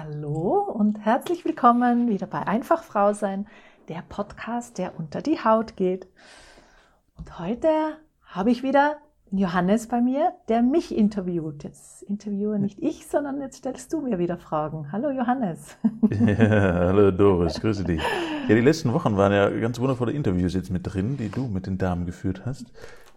Hallo und herzlich willkommen wieder bei Einfach Frau sein, der Podcast, der unter die Haut geht. Und heute habe ich wieder Johannes bei mir, der mich interviewt. Jetzt interviewe nicht ich, sondern jetzt stellst du mir wieder Fragen. Hallo Johannes. Ja, hallo Doris, grüße dich. Ja, die letzten Wochen waren ja ganz wundervolle Interviews jetzt mit drin, die du mit den Damen geführt hast.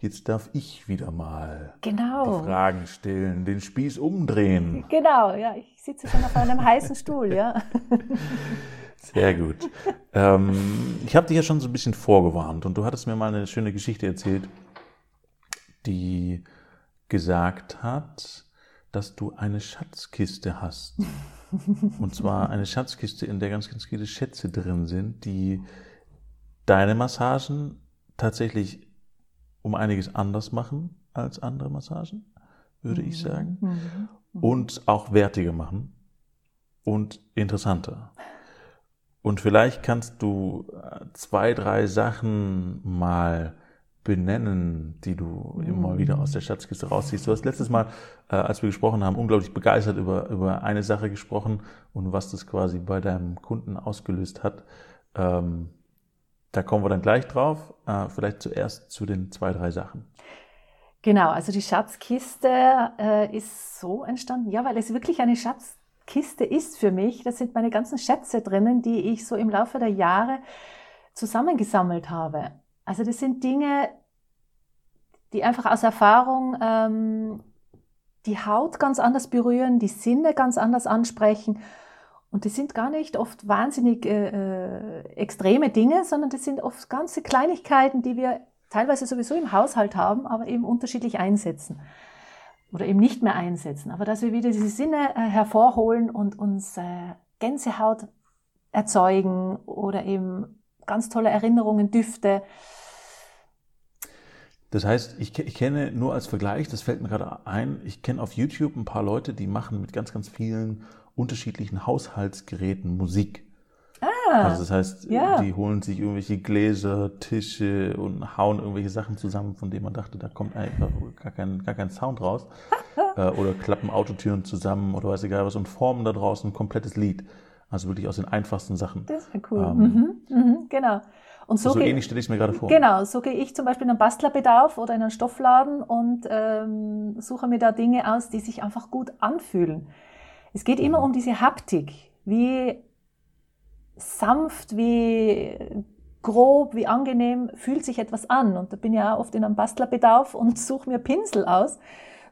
Jetzt darf ich wieder mal genau. die Fragen stellen, den Spieß umdrehen. Genau, ja, ich sitze schon auf einem heißen Stuhl, ja. Sehr gut. Ähm, ich habe dich ja schon so ein bisschen vorgewarnt und du hattest mir mal eine schöne Geschichte erzählt, die gesagt hat, dass du eine Schatzkiste hast. Und zwar eine Schatzkiste, in der ganz, ganz viele Schätze drin sind, die deine Massagen tatsächlich um einiges anders machen als andere Massagen, würde ich sagen. Mhm. Mhm. Und auch wertiger machen und interessanter. Und vielleicht kannst du äh, zwei, drei Sachen mal benennen, die du immer wieder aus der Schatzkiste rausziehst. Du hast letztes Mal, äh, als wir gesprochen haben, unglaublich begeistert über, über eine Sache gesprochen und was das quasi bei deinem Kunden ausgelöst hat. Ähm, da kommen wir dann gleich drauf. Äh, vielleicht zuerst zu den zwei, drei Sachen. Genau, also die Schatzkiste äh, ist so entstanden, ja, weil es wirklich eine Schatzkiste ist für mich. Da sind meine ganzen Schätze drinnen, die ich so im Laufe der Jahre zusammengesammelt habe. Also das sind Dinge, die einfach aus Erfahrung ähm, die Haut ganz anders berühren, die Sinne ganz anders ansprechen. Und das sind gar nicht oft wahnsinnig äh, äh, extreme Dinge, sondern das sind oft ganze Kleinigkeiten, die wir teilweise sowieso im Haushalt haben, aber eben unterschiedlich einsetzen oder eben nicht mehr einsetzen. Aber dass wir wieder diese Sinne äh, hervorholen und uns äh, Gänsehaut erzeugen oder eben ganz tolle Erinnerungen, Düfte. Das heißt, ich, ich, kenne nur als Vergleich, das fällt mir gerade ein, ich kenne auf YouTube ein paar Leute, die machen mit ganz, ganz vielen unterschiedlichen Haushaltsgeräten Musik. Ah, Also das heißt, ja. die holen sich irgendwelche Gläser, Tische und hauen irgendwelche Sachen zusammen, von denen man dachte, da kommt einfach gar kein, gar kein Sound raus. äh, oder klappen Autotüren zusammen oder weiß egal was und formen da draußen ein komplettes Lied. Also wirklich aus den einfachsten Sachen. das wäre cool. Ähm, mhm, mhm, genau. Und so, So, geht- ähnlich stelle ich mir gerade vor. Genau, so gehe ich zum Beispiel in einen Bastlerbedarf oder in einen Stoffladen und ähm, suche mir da Dinge aus, die sich einfach gut anfühlen. Es geht immer um diese Haptik, wie sanft, wie grob, wie angenehm fühlt sich etwas an. Und da bin ich ja auch oft in einem Bastlerbedarf und suche mir Pinsel aus,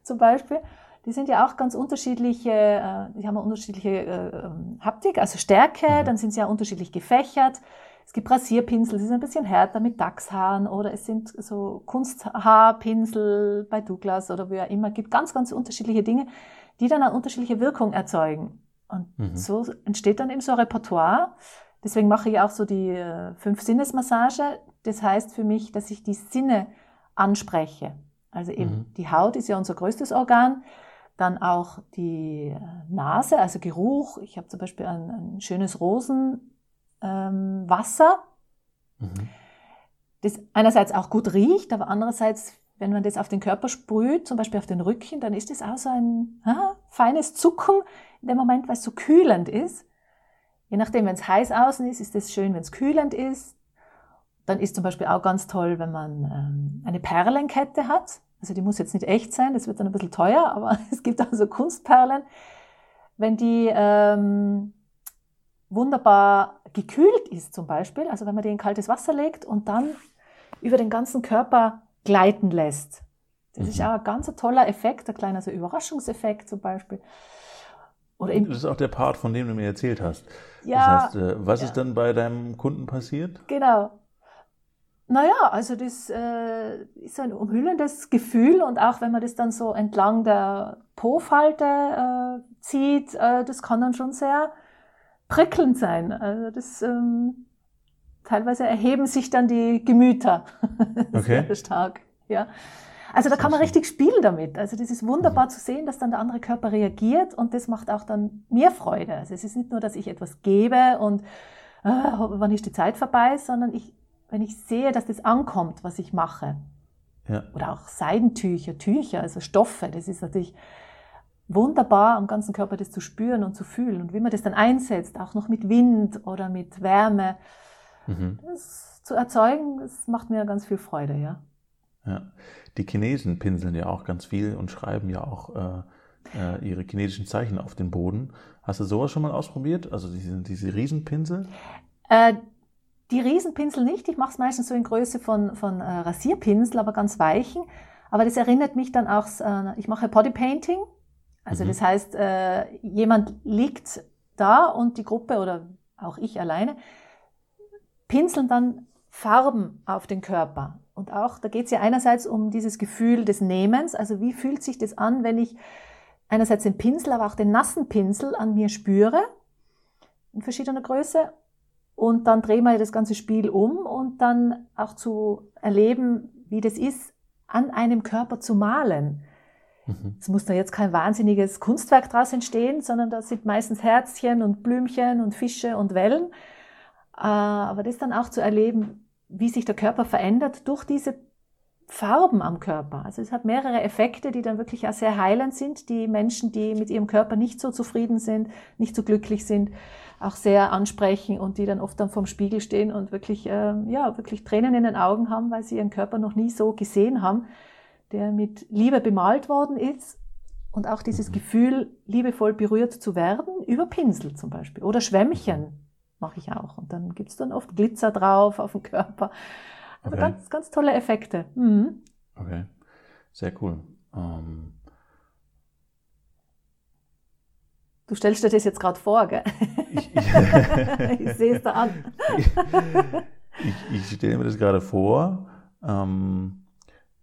zum Beispiel. Die sind ja auch ganz unterschiedliche, äh, die haben eine unterschiedliche äh, ähm, Haptik, also Stärke, dann sind sie ja unterschiedlich gefächert. Es gibt Rasierpinsel, die sind ein bisschen härter mit Dachshaaren oder es sind so Kunsthaarpinsel bei Douglas oder wie auch immer. Es gibt ganz, ganz unterschiedliche Dinge, die dann eine unterschiedliche Wirkung erzeugen. Und Mhm. so entsteht dann eben so ein Repertoire. Deswegen mache ich auch so die äh, Fünf-Sinnes-Massage. Das heißt für mich, dass ich die Sinne anspreche. Also eben Mhm. die Haut ist ja unser größtes Organ. Dann auch die äh, Nase, also Geruch. Ich habe zum Beispiel ein, ein schönes Rosenwasser, ähm, Mhm. das einerseits auch gut riecht, aber andererseits, wenn man das auf den Körper sprüht, zum Beispiel auf den Rücken, dann ist das auch so ein ah, feines Zucken in dem Moment, weil es so kühlend ist. Je nachdem, wenn es heiß außen ist, ist es schön, wenn es kühlend ist. Dann ist zum Beispiel auch ganz toll, wenn man ähm, eine Perlenkette hat. Also die muss jetzt nicht echt sein, das wird dann ein bisschen teuer, aber es gibt auch so Kunstperlen. Wenn die ähm, wunderbar gekühlt ist zum Beispiel, also wenn man die in kaltes Wasser legt und dann über den ganzen Körper gleiten lässt. Das ist Mhm. auch ein ganz toller Effekt, ein kleiner so Überraschungseffekt zum Beispiel. Oder eben, Das ist auch der Part, von dem du mir erzählt hast. ja, das heißt, äh, was ja. ist dann bei deinem Kunden passiert? Genau. Naja, also das äh, ist ein umhüllendes Gefühl und auch wenn man das dann so entlang der Po-Falte äh, zieht, äh, das kann dann schon sehr prickelnd sein. Also das ähm, teilweise erheben sich dann die Gemüter Okay. sehr stark. Ja. Also da kann man richtig spielen damit. Also das ist wunderbar zu sehen, dass dann der andere Körper reagiert und das macht auch dann mir Freude. Also es ist nicht nur, dass ich etwas gebe und äh, wann ist die Zeit vorbei, sondern ich, wenn ich sehe, dass das ankommt, was ich mache, Ja. oder auch Seidentücher, Tücher, also Stoffe, das ist natürlich wunderbar am ganzen Körper das zu spüren und zu fühlen und wie man das dann einsetzt, auch noch mit Wind oder mit Wärme. Mhm. Das zu erzeugen, das macht mir ganz viel Freude, ja. Ja, die Chinesen pinseln ja auch ganz viel und schreiben ja auch äh, äh, ihre chinesischen Zeichen auf den Boden. Hast du sowas schon mal ausprobiert? Also diese, diese Riesenpinsel? Äh, die Riesenpinsel nicht. Ich mache es meistens so in Größe von, von äh, Rasierpinsel, aber ganz weichen. Aber das erinnert mich dann auch, äh, ich mache Bodypainting. Also mhm. das heißt, äh, jemand liegt da und die Gruppe oder auch ich alleine pinseln dann Farben auf den Körper. Und auch, da geht es ja einerseits um dieses Gefühl des Nehmens, also wie fühlt sich das an, wenn ich einerseits den Pinsel, aber auch den nassen Pinsel an mir spüre, in verschiedener Größe. Und dann drehen wir das ganze Spiel um und dann auch zu erleben, wie das ist, an einem Körper zu malen. Mhm. Es muss da jetzt kein wahnsinniges Kunstwerk draus entstehen, sondern da sind meistens Herzchen und Blümchen und Fische und Wellen. Äh, aber das dann auch zu erleben, wie sich der Körper verändert durch diese Farben am Körper. Also es hat mehrere Effekte, die dann wirklich auch sehr heilend sind, die Menschen, die mit ihrem Körper nicht so zufrieden sind, nicht so glücklich sind, auch sehr ansprechen und die dann oft dann vorm Spiegel stehen und wirklich, äh, ja, wirklich Tränen in den Augen haben, weil sie ihren Körper noch nie so gesehen haben, der mit Liebe bemalt worden ist und auch dieses. Gefühl, liebevoll berührt zu werden, über Pinsel zum Beispiel oder Schwämmchen mache ich auch. Und dann gibt's dann oft Glitzer drauf auf dem Körper. Also okay. ganz, ganz tolle Effekte. Mhm. Okay, sehr cool. Ähm du stellst dir das jetzt gerade vor, gell? Ich, ich, ich sehe es da an. ich, ich stelle mir das gerade vor. Ähm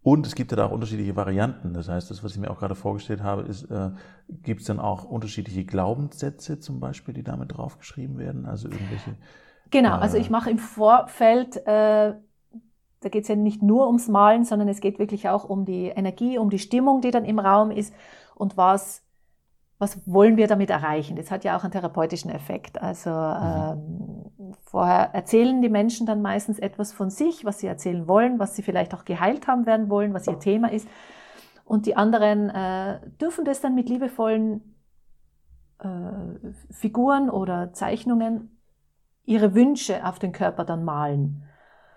und es gibt ja da auch unterschiedliche Varianten. Das heißt, das, was ich mir auch gerade vorgestellt habe, ist, äh, gibt es dann auch unterschiedliche Glaubenssätze zum Beispiel, die damit draufgeschrieben werden? Also irgendwelche. Genau, äh, also ich mache im Vorfeld, äh, da geht es ja nicht nur ums Malen, sondern es geht wirklich auch um die Energie, um die Stimmung, die dann im Raum ist und was was wollen wir damit erreichen? Das hat ja auch einen therapeutischen Effekt. Also mhm. ähm, vorher erzählen die Menschen dann meistens etwas von sich, was sie erzählen wollen, was sie vielleicht auch geheilt haben werden wollen, was ihr Thema ist. Und die anderen äh, dürfen das dann mit liebevollen äh, Figuren oder Zeichnungen ihre Wünsche auf den Körper dann malen.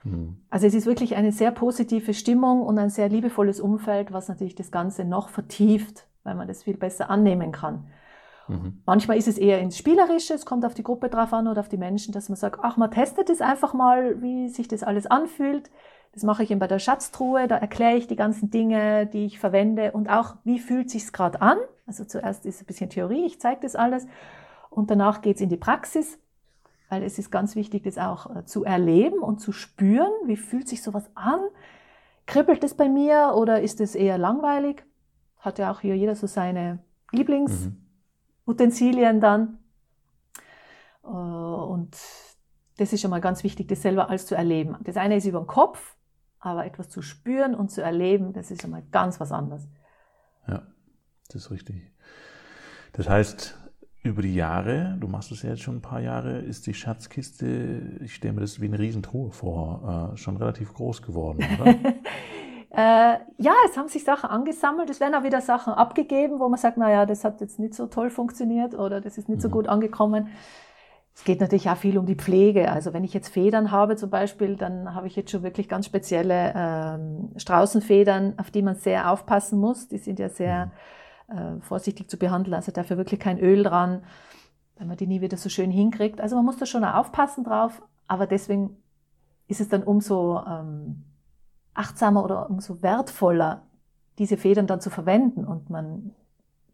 Mhm. Also es ist wirklich eine sehr positive Stimmung und ein sehr liebevolles Umfeld, was natürlich das Ganze noch vertieft weil man das viel besser annehmen kann. Mhm. Manchmal ist es eher ins Spielerische, es kommt auf die Gruppe drauf an oder auf die Menschen, dass man sagt, ach, man testet es einfach mal, wie sich das alles anfühlt. Das mache ich eben bei der Schatztruhe, da erkläre ich die ganzen Dinge, die ich verwende und auch, wie fühlt sich's gerade an. Also zuerst ist ein bisschen Theorie, ich zeige das alles und danach geht's in die Praxis, weil es ist ganz wichtig, das auch äh, zu erleben und zu spüren, wie fühlt sich sowas an. Kribbelt es bei mir oder ist es eher langweilig? hat ja auch hier jeder so seine Lieblingsutensilien mhm. Dann. Äh, und das ist schon mal ganz wichtig, das selber alles zu erleben. Das eine ist über den Kopf, aber etwas zu spüren und zu erleben, das ist schon mal ganz was anderes. Ja, das ist richtig. Das heißt, über die Jahre, du machst es ja jetzt schon ein paar Jahre, ist die Schatzkiste, ich stelle mir das wie eine Riesentruhe vor, äh, schon relativ groß geworden, oder? Äh, ja, es haben sich Sachen angesammelt. Es werden auch wieder Sachen abgegeben, wo man sagt, naja, das hat jetzt nicht so toll funktioniert oder das ist nicht mhm. so gut angekommen. Es geht natürlich auch viel um die Pflege. Also wenn ich jetzt Federn habe zum Beispiel, dann habe ich jetzt schon wirklich ganz spezielle ähm, Straußenfedern, auf die man sehr aufpassen muss. Die sind ja sehr mhm. äh, vorsichtig zu behandeln. Also dafür wirklich kein Öl dran, wenn man die nie wieder so schön hinkriegt. Also man muss da schon auch aufpassen drauf. Aber deswegen ist es dann umso ähm, achtsamer oder umso wertvoller, diese Federn dann zu verwenden und man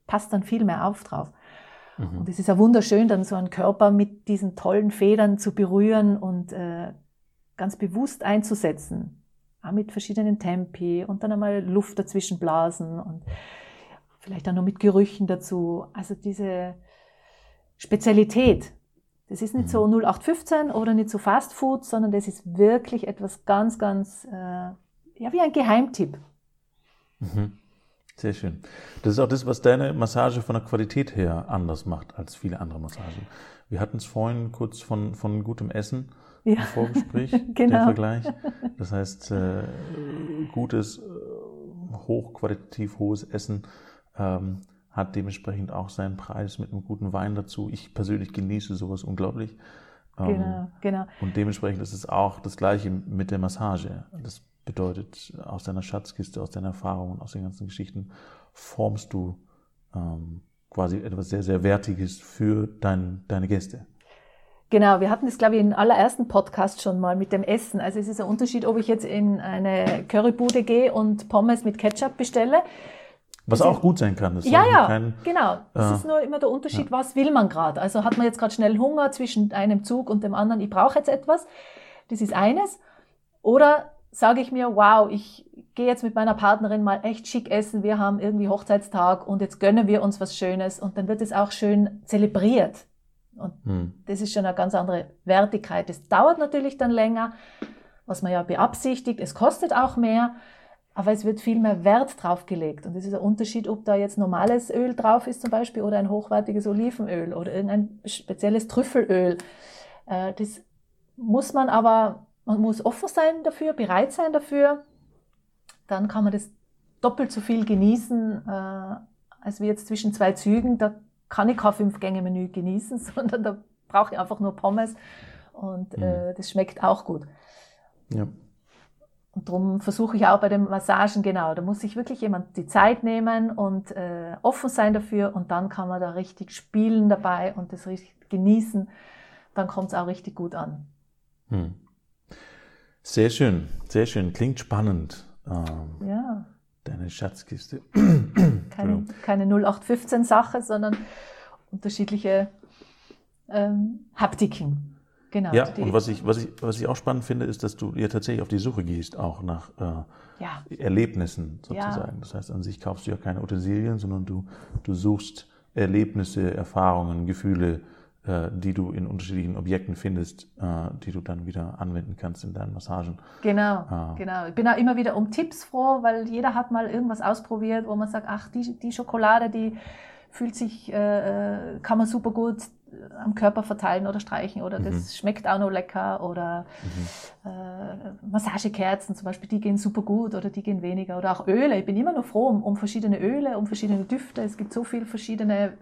passt dann viel mehr auf drauf. Mhm. Und es ist ja wunderschön, dann so einen Körper mit diesen tollen Federn zu berühren und äh, ganz bewusst einzusetzen. Auch mit verschiedenen Tempi und dann einmal Luft dazwischen blasen und vielleicht dann noch mit Gerüchen dazu. Also diese Spezialität. Das ist nicht mhm. so 0815 oder nicht so Fast Food, sondern das ist wirklich etwas ganz, ganz äh, ja, wie ein Geheimtipp. Mhm. Sehr schön. Das ist auch das, was deine Massage von der Qualität her anders macht als viele andere Massagen. Wir hatten es vorhin kurz von, von gutem Essen ja. im Vorgespräch, genau. den Vergleich. Das heißt, äh, gutes, äh, hochqualitativ hohes Essen ähm, hat dementsprechend auch seinen Preis mit einem guten Wein dazu. Ich persönlich genieße sowas unglaublich. Ähm, genau, genau. Und dementsprechend ist es auch das Gleiche mit der Massage. Das bedeutet, aus deiner Schatzkiste, aus deinen Erfahrungen, aus den ganzen Geschichten formst du ähm, quasi etwas sehr, sehr Wertiges für dein, deine Gäste. Genau, wir hatten das, glaube ich, im allerersten Podcast schon mal mit dem Essen. Also es ist ein Unterschied, ob ich jetzt in eine Currybude gehe und Pommes mit Ketchup bestelle. Was das auch ist, gut sein kann. Das ja, ja, kein, genau. Das äh, ist nur immer der Unterschied, ja. was will man gerade. Also hat man jetzt gerade schnell Hunger zwischen einem Zug und dem anderen, ich brauche jetzt etwas. Das ist eines. Oder sage ich mir, wow, ich gehe jetzt mit meiner Partnerin mal echt schick essen, wir haben irgendwie Hochzeitstag und jetzt gönnen wir uns was Schönes und dann wird es auch schön zelebriert. Und hm. das ist schon eine ganz andere Wertigkeit. Das dauert natürlich dann länger, was man ja beabsichtigt. Es kostet auch mehr, aber es wird viel mehr Wert drauf gelegt. Und das ist ein Unterschied, ob da jetzt normales Öl drauf ist zum Beispiel oder ein hochwertiges Olivenöl oder irgendein spezielles Trüffelöl. Äh, das muss man aber, man muss offen sein dafür, bereit sein dafür. Dann kann man das doppelt so viel genießen, äh, als wie jetzt zwischen zwei Zügen. Da kann ich kein Fünf-Gänge-Menü genießen, sondern da brauche ich einfach nur Pommes und mhm. äh, das schmeckt auch gut. Ja. Und darum versuche ich auch bei den Massagen genau, da muss sich wirklich jemand die Zeit nehmen und äh, offen sein dafür und dann kann man da richtig spielen dabei und das richtig genießen. Dann kommt es auch richtig gut an. Hm. Sehr schön, sehr schön. Klingt spannend. Ähm, ja. Deine Schatzkiste. keine, keine 0815-Sache, sondern unterschiedliche ähm, Haptiken. Genau. Ja, und was ich, was, ich, was ich auch spannend finde, ist, dass du ja tatsächlich auf die Suche gehst, auch nach äh, ja. Erlebnissen sozusagen. Ja. Das heißt, an sich kaufst du ja keine Utensilien, sondern du, du suchst Erlebnisse, Erfahrungen, Gefühle, die du in unterschiedlichen Objekten findest, äh, die du dann wieder anwenden kannst in deinen Massagen. Genau, äh. genau. Ich bin auch immer wieder um Tipps froh, weil jeder hat mal irgendwas ausprobiert, wo man sagt, ach, die, die Schokolade, die fühlt sich, äh, kann man super gut am Körper verteilen oder streichen oder das mhm. schmeckt auch noch lecker oder mhm. äh, Massagekerzen zum Beispiel, die gehen super gut oder die gehen weniger oder auch Öle. Ich bin immer noch froh um, um verschiedene Öle, um verschiedene Düfte. Es gibt so viele verschiedene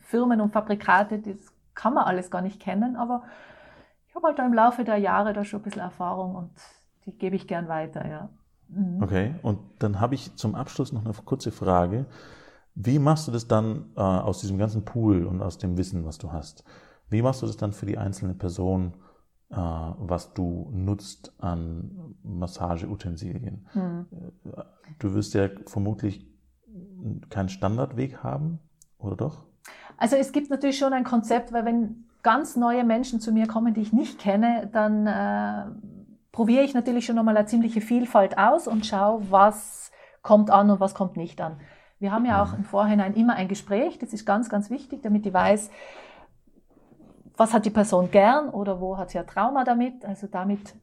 Firmen und Fabrikate, das kann man alles gar nicht kennen, aber ich habe halt im Laufe der Jahre da schon ein bisschen Erfahrung und die gebe ich gern weiter, ja. Mhm. Okay, und dann habe ich zum Abschluss noch eine kurze Frage. Wie machst du das dann äh, aus diesem ganzen Pool und aus dem Wissen, was du hast? Wie machst du das dann für die einzelne Person, äh, was du nutzt an Massageutensilien? Mhm. Du wirst ja vermutlich keinen Standardweg haben, oder doch? Also es gibt natürlich schon ein Konzept, weil wenn ganz neue Menschen zu mir kommen, die ich nicht kenne, dann äh, probiere ich natürlich schon nochmal eine ziemliche Vielfalt aus und schaue, was kommt an und was kommt nicht an. Wir haben ja auch im Vorhinein immer ein Gespräch, das ist ganz, ganz wichtig, damit ich weiß, was hat die Person gern oder wo hat sie ein Trauma damit. Also damit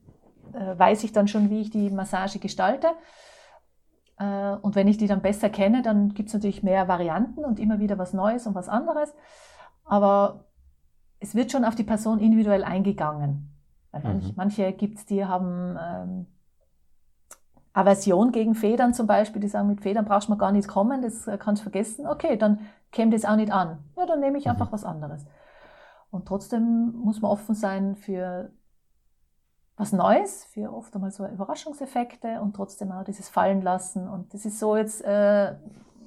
äh, weiß ich dann schon, wie ich die Massage gestalte. Äh, und wenn ich die dann besser kenne, dann gibt es natürlich mehr Varianten und immer wieder was Neues und was anderes. Aber es wird schon auf die Person individuell eingegangen. Mhm. manche gibt es, die haben ähm, Aversion gegen Federn zum Beispiel, die sagen, mit Federn brauchst du mal gar nicht kommen, das äh, kannst du vergessen. Okay, dann käme das auch nicht an. Ja, dann nehme ich mhm. einfach was anderes. Und trotzdem muss man offen sein für was Neues, für oft einmal so Überraschungseffekte und trotzdem auch dieses Fallen lassen. Und das ist so jetzt, äh,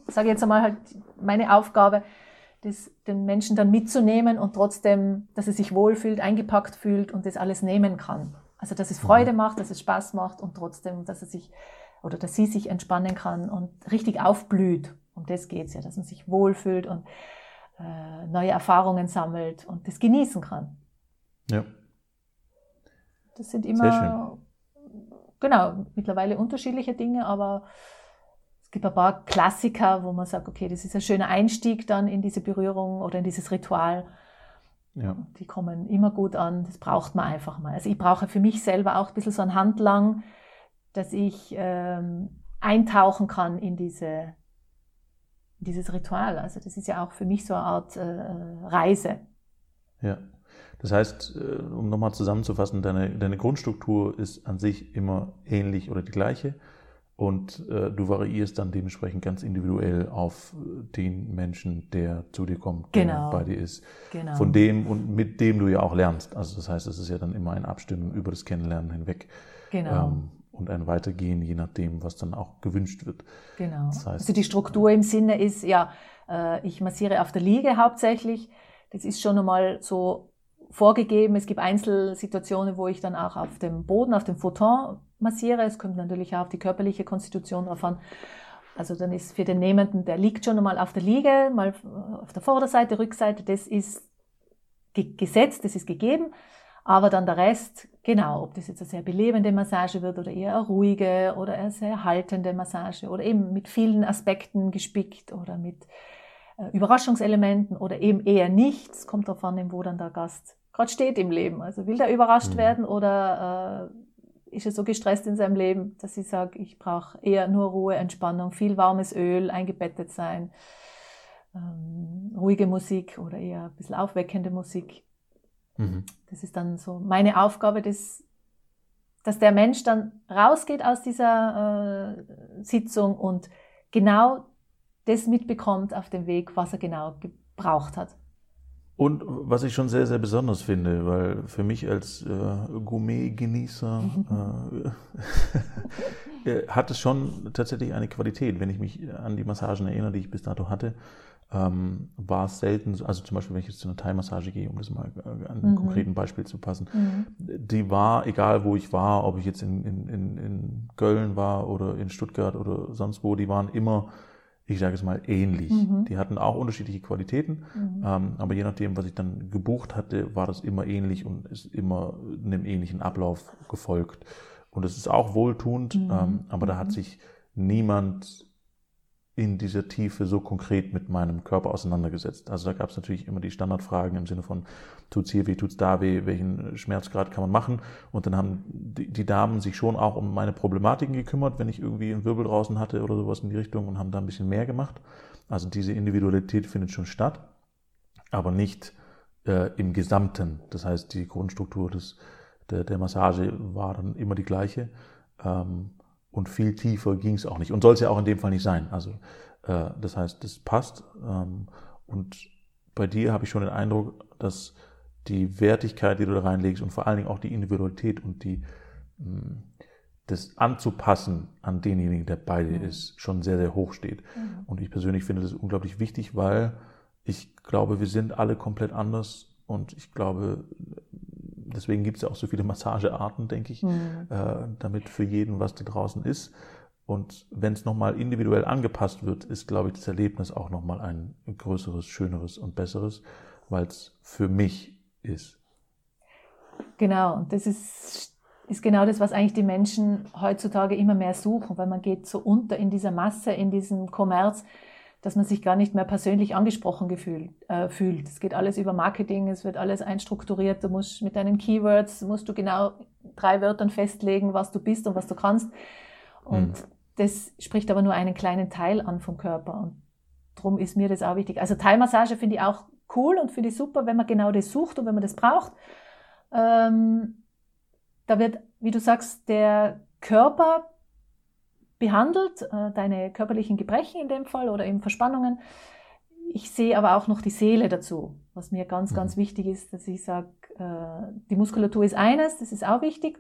sage ich jetzt einmal halt meine Aufgabe, das, den Menschen dann mitzunehmen und trotzdem, dass er sich wohlfühlt, eingepackt fühlt und das alles nehmen kann. Also dass es Freude mhm. macht, dass es Spaß macht und trotzdem, dass er sich oder dass sie sich entspannen kann und richtig aufblüht. Um das geht's ja, dass man sich wohlfühlt und äh, neue Erfahrungen sammelt und das genießen kann. Ja. Das sind immer, genau, mittlerweile unterschiedliche Dinge, aber es gibt ein paar Klassiker, wo man sagt, okay, das ist ein schöner Einstieg dann in diese Berührung oder in dieses Ritual. Ja. Die kommen immer gut an, das braucht man einfach mal. Also ich brauche für mich selber auch ein bisschen so ein Handlang, dass ich ähm, eintauchen kann in diese, dieses Ritual. Also das ist ja auch für mich so eine Art äh, Reise. Ja. Das heißt, äh, um nochmal zusammenzufassen, deine, deine Grundstruktur ist an sich immer ähnlich oder die gleiche. und äh, du variierst dann dementsprechend ganz individuell auf den Menschen, der zu dir kommt, genau. der bei dir ist. Genau. Von dem und mit dem du ja auch lernst. Also das heißt, es ist ja dann immer ein Abstimmen über das Kennenlernen hinweg. Genau. Ähm, und ein Weitergehen, je nachdem, was dann auch gewünscht wird. Genau. Das heißt, also die Struktur im Sinne ist, ja, äh, ich massiere auf der Liege hauptsächlich. Das ist schon einmal so vorgegeben. Es gibt Einzelsituationen, wo ich dann auch auf dem Boden, auf dem Futon massiere. Es kommt natürlich auch auf die körperliche Konstitution drauf an. Also dann ist für den Nehmenden, der liegt schon einmal auf der Liege, mal auf der Vorderseite, Rückseite, das ist gesetzt, das ist gegeben. Aber dann der Rest, genau, ob das jetzt eine sehr belebende Massage wird oder eher eine ruhige oder eine sehr haltende Massage oder eben mit vielen Aspekten gespickt oder mit äh, Überraschungselementen oder eben eher nichts, kommt an, wo dann der Gast gerade steht im Leben. Also will der überrascht mhm. werden oder äh, ist er so gestresst in seinem Leben, dass ich sage, ich brauche eher nur Ruhe, Entspannung, viel warmes Öl, eingebettet sein, ähm, ruhige Musik oder eher ein bisschen aufweckende Musik. Mhm. Das ist dann so meine Aufgabe, das, dass der Mensch dann rausgeht aus dieser äh, Sitzung und genau das mitbekommt auf dem Weg, was er genau gebraucht hat. Und was ich schon sehr, sehr besonders finde, weil für mich als äh, Gourmet-Genießer äh, äh, hat es schon tatsächlich eine Qualität. Wenn ich mich an die Massagen erinnere, die ich bis dato hatte, ähm, war es selten, also zum Beispiel, wenn ich jetzt zu einer Thai-Massage gehe, um das mal äh, an einem mhm. konkreten Beispiel zu passen, mhm. die war, egal wo ich war, ob ich jetzt in, in, in, in Köln war oder in Stuttgart oder sonst wo, die waren immer, ich sage es mal, ähnlich. Mhm. Die hatten auch unterschiedliche Qualitäten, mhm. ähm, aber je nachdem, was ich dann gebucht hatte, war das immer ähnlich und ist immer einem ähnlichen Ablauf gefolgt. Und es ist auch wohltuend, mhm. ähm, aber da hat mhm. sich niemand in dieser Tiefe so konkret mit meinem Körper auseinandergesetzt. Also da gab es natürlich immer die Standardfragen im Sinne von, tut's hier weh, tut's da weh, welchen Schmerzgrad kann man machen? Und dann haben die, die, Damen sich schon auch um meine Problematiken gekümmert, wenn ich irgendwie einen Wirbel draußen hatte oder sowas in die Richtung und haben da ein bisschen mehr gemacht. Also diese Individualität findet schon statt, aber nicht äh, im Gesamten. Das heißt, die Grundstruktur des, der, der Massage war dann immer die gleiche. Ähm, und viel tiefer ging es auch nicht. Und soll es ja auch in dem Fall nicht sein. Also äh, das heißt, das passt. Ähm, und bei dir habe ich schon den Eindruck, dass die Wertigkeit, die du da reinlegst und vor allen Dingen auch die Individualität und die mh, hm, das anzupassen an denjenigen, der bei dir mhm. ist, schon sehr, sehr hoch steht. Mhm. Und ich persönlich finde das unglaublich wichtig, weil ich glaube, wir sind alle komplett anders und ich glaube, deswegen gibt es ja auch so viele Massagearten, denke ich, mhm. äh, damit für jeden was da draußen ist. Und wenn es nochmal individuell angepasst wird, ist, glaube ich, das Erlebnis auch nochmal ein größeres, schöneres und besseres, weil es für mich ist. Genau, und das ist, ist genau das, was eigentlich die Menschen heutzutage immer mehr suchen, weil man geht so unter in dieser Masse, in diesem Kommerz dass man sich gar nicht mehr persönlich angesprochen gefühlt, äh, fühlt. Es geht alles über Marketing, es wird alles einstrukturiert. Du musst mit deinen Keywords, musst du genau drei Wörtern festlegen, was du bist und was du kannst. Und mhm. das spricht aber nur einen kleinen Teil an vom Körper. Und darum ist mir das auch wichtig. Also Teilmassage finde ich auch cool und finde ich super, wenn man genau das sucht und wenn man das braucht. Ähm, da wird, wie du sagst, der Körper behandelt, äh, deine körperlichen Gebrechen in dem Fall oder eben Verspannungen. Ich sehe aber auch noch die Seele dazu, was mir ganz, mhm. ganz wichtig ist, dass ich sage, äh, die Muskulatur ist eines, das ist auch wichtig,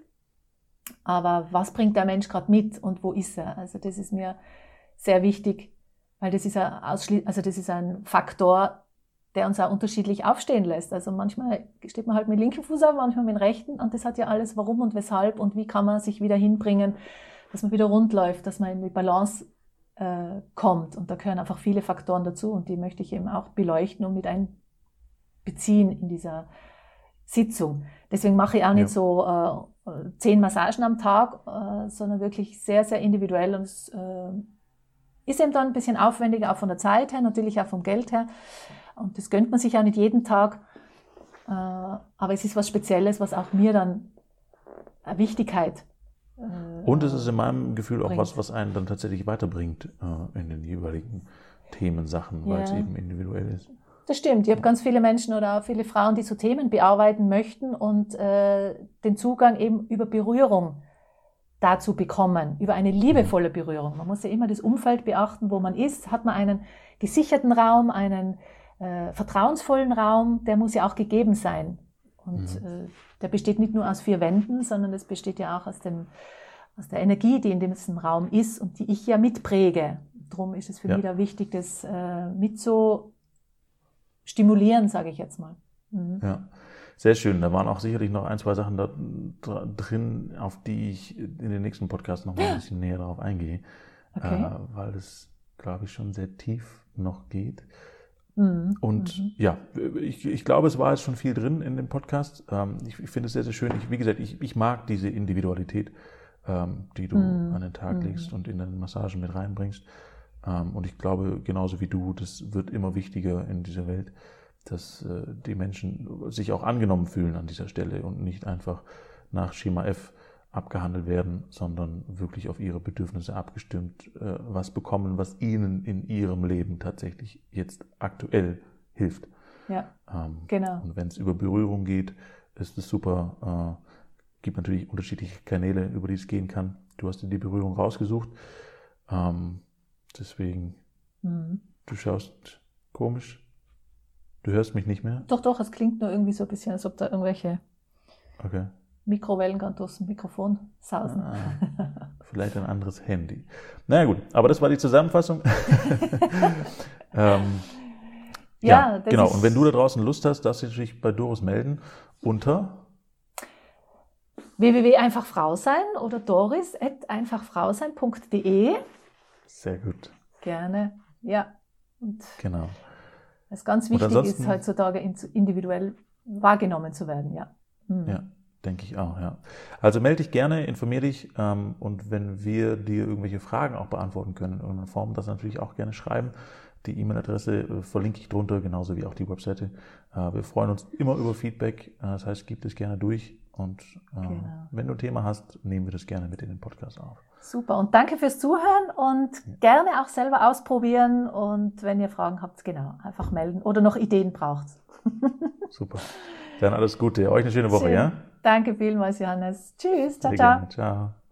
aber was bringt der Mensch gerade mit und wo ist er? Also das ist mir sehr wichtig, weil das ist, ein also das ist ein Faktor, der uns auch unterschiedlich aufstehen lässt. Also manchmal steht man halt mit linkem Fuß auf, manchmal mit rechten und das hat ja alles warum und weshalb und wie kann man sich wieder hinbringen dass man wieder rund läuft, dass man in die Balance äh, kommt. Und da gehören einfach viele Faktoren dazu und die möchte ich eben auch beleuchten und mit einbeziehen in dieser Sitzung. Deswegen mache ich auch nicht ja. so äh, zehn Massagen am Tag, äh, sondern wirklich sehr, sehr individuell und es äh, ist eben dann ein bisschen aufwendiger, auch von der Zeit her, natürlich auch vom Geld her. Und das gönnt man sich auch nicht jeden Tag. Äh, aber es ist was Spezielles, was auch mir dann eine Wichtigkeit Und es ist in meinem Gefühl auch bringt. was, was einen dann tatsächlich weiterbringt äh, in den jeweiligen Themensachen, weil ja. es eben individuell ist. Das stimmt. Ich habe ganz viele Menschen oder auch viele Frauen, die so Themen bearbeiten möchten und äh, den Zugang eben über Berührung dazu bekommen, über eine liebevolle Berührung. Man muss ja immer das Umfeld beachten, wo man ist. Hat man einen gesicherten Raum, einen äh, vertrauensvollen Raum, der muss ja auch gegeben sein. Und mhm. äh, der besteht nicht nur aus vier Wänden, sondern es besteht ja auch aus, dem, aus der Energie, die in diesem Raum ist und die ich ja mitpräge. Darum ist es für ja. mich da wichtig, das äh, mit so stimulieren, sage ich jetzt mal. Mhm. Ja. Sehr schön. Da waren auch sicherlich noch ein, zwei Sachen da drin, auf die ich in den nächsten Podcast noch mal ein bisschen näher darauf eingehe, okay. äh, weil das, glaube ich, schon sehr tief noch geht. Mhm. Und mhm. ja, ich, ich glaube, es war jetzt schon viel drin in dem Podcast. Ähm, ich, ich finde es sehr, sehr schön. Ich, wie gesagt, ich, ich mag diese Individualität, ähm, die du mhm. an den Tag mhm. legst und in deine Massagen mit reinbringst. Ähm, und ich glaube, genauso wie du, das wird immer wichtiger in dieser Welt, dass äh, die Menschen sich auch angenommen fühlen an dieser Stelle und nicht einfach nach Schema F abgehandelt werden, sondern wirklich auf ihre Bedürfnisse abgestimmt äh, was bekommen, was ihnen in ihrem Leben tatsächlich jetzt aktuell hilft. Ja, ähm, genau. Und wenn es über Berührung geht, ist es super. Äh, gibt natürlich unterschiedliche Kanäle, über die es gehen kann. Du hast dir die Berührung rausgesucht. Ähm, deswegen, mhm. du schaust komisch. Du hörst mich nicht mehr? Doch, doch, es klingt nur irgendwie so ein bisschen, als ob da irgendwelche okay. Mikrowellen gerade durchs Mikrofon sausen. Ah, vielleicht ein anderes Handy. naja, gut, aber das war die Zusammenfassung. ähm, ja, ja genau. Und wenn du da draußen Lust hast, darfst du dich bei Doris melden unter www.einfachfrau sein oder doris.einfachfrausein.de. Sehr gut. Gerne, ja. Und genau. Was ganz wichtig ist, heutzutage individuell wahrgenommen zu werden, ja. Mhm. Ja. Denke ich auch, ja. Also melde dich gerne, informier dich ähm, und wenn wir dir irgendwelche Fragen auch beantworten können in irgendeiner Form, das natürlich auch gerne schreiben. Die E-Mail-Adresse äh, verlinke ich drunter, genauso wie auch die Webseite. Äh, wir freuen uns immer über Feedback, äh, das heißt, gib es gerne durch und äh, genau. wenn du ein Thema hast, nehmen wir das gerne mit in den Podcast auf. Super und danke fürs Zuhören und ja. gerne auch selber ausprobieren und wenn ihr Fragen habt, genau, einfach melden oder noch Ideen braucht. Super. Dann alles Gute. Euch eine schöne Woche, Schön. ja? Danke vielmals, Johannes. Tschüss. Ciao, ciao. Ciao.